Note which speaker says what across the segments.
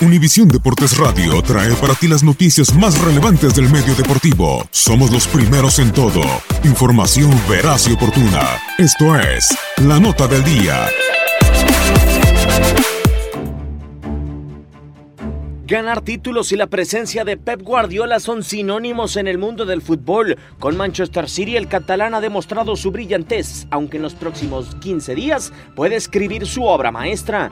Speaker 1: Univisión Deportes Radio trae para ti las noticias más relevantes del medio deportivo. Somos los primeros en todo. Información veraz y oportuna. Esto es La Nota del Día.
Speaker 2: Ganar títulos y la presencia de Pep Guardiola son sinónimos en el mundo del fútbol. Con Manchester City el catalán ha demostrado su brillantez, aunque en los próximos 15 días puede escribir su obra maestra.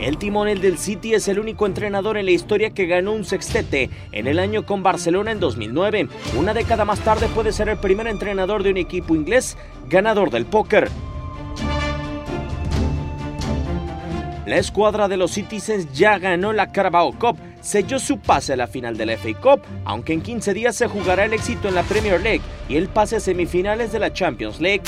Speaker 2: El timonel del City es el único entrenador en la historia que ganó un sextete en el año con Barcelona en 2009. Una década más tarde puede ser el primer entrenador de un equipo inglés ganador del póker. La escuadra de los Citizens ya ganó la Carabao Cup, selló su pase a la final de la FA Cup, aunque en 15 días se jugará el éxito en la Premier League y el pase a semifinales de la Champions League.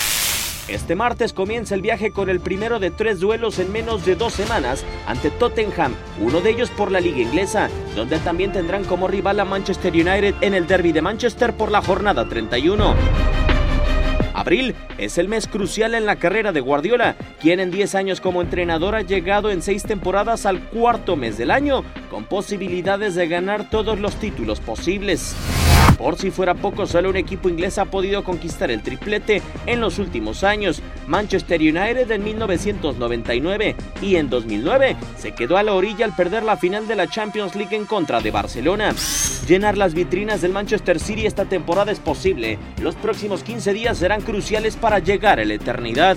Speaker 2: Este martes comienza el viaje con el primero de tres duelos en menos de dos semanas ante Tottenham, uno de ellos por la liga inglesa, donde también tendrán como rival a Manchester United en el derby de Manchester por la jornada 31. Abril es el mes crucial en la carrera de Guardiola, quien en 10 años como entrenador ha llegado en 6 temporadas al cuarto mes del año, con posibilidades de ganar todos los títulos posibles. Por si fuera poco, solo un equipo inglés ha podido conquistar el triplete en los últimos años, Manchester United en 1999 y en 2009 se quedó a la orilla al perder la final de la Champions League en contra de Barcelona. Llenar las vitrinas del Manchester City esta temporada es posible. Los próximos 15 días serán cruciales para llegar a la eternidad.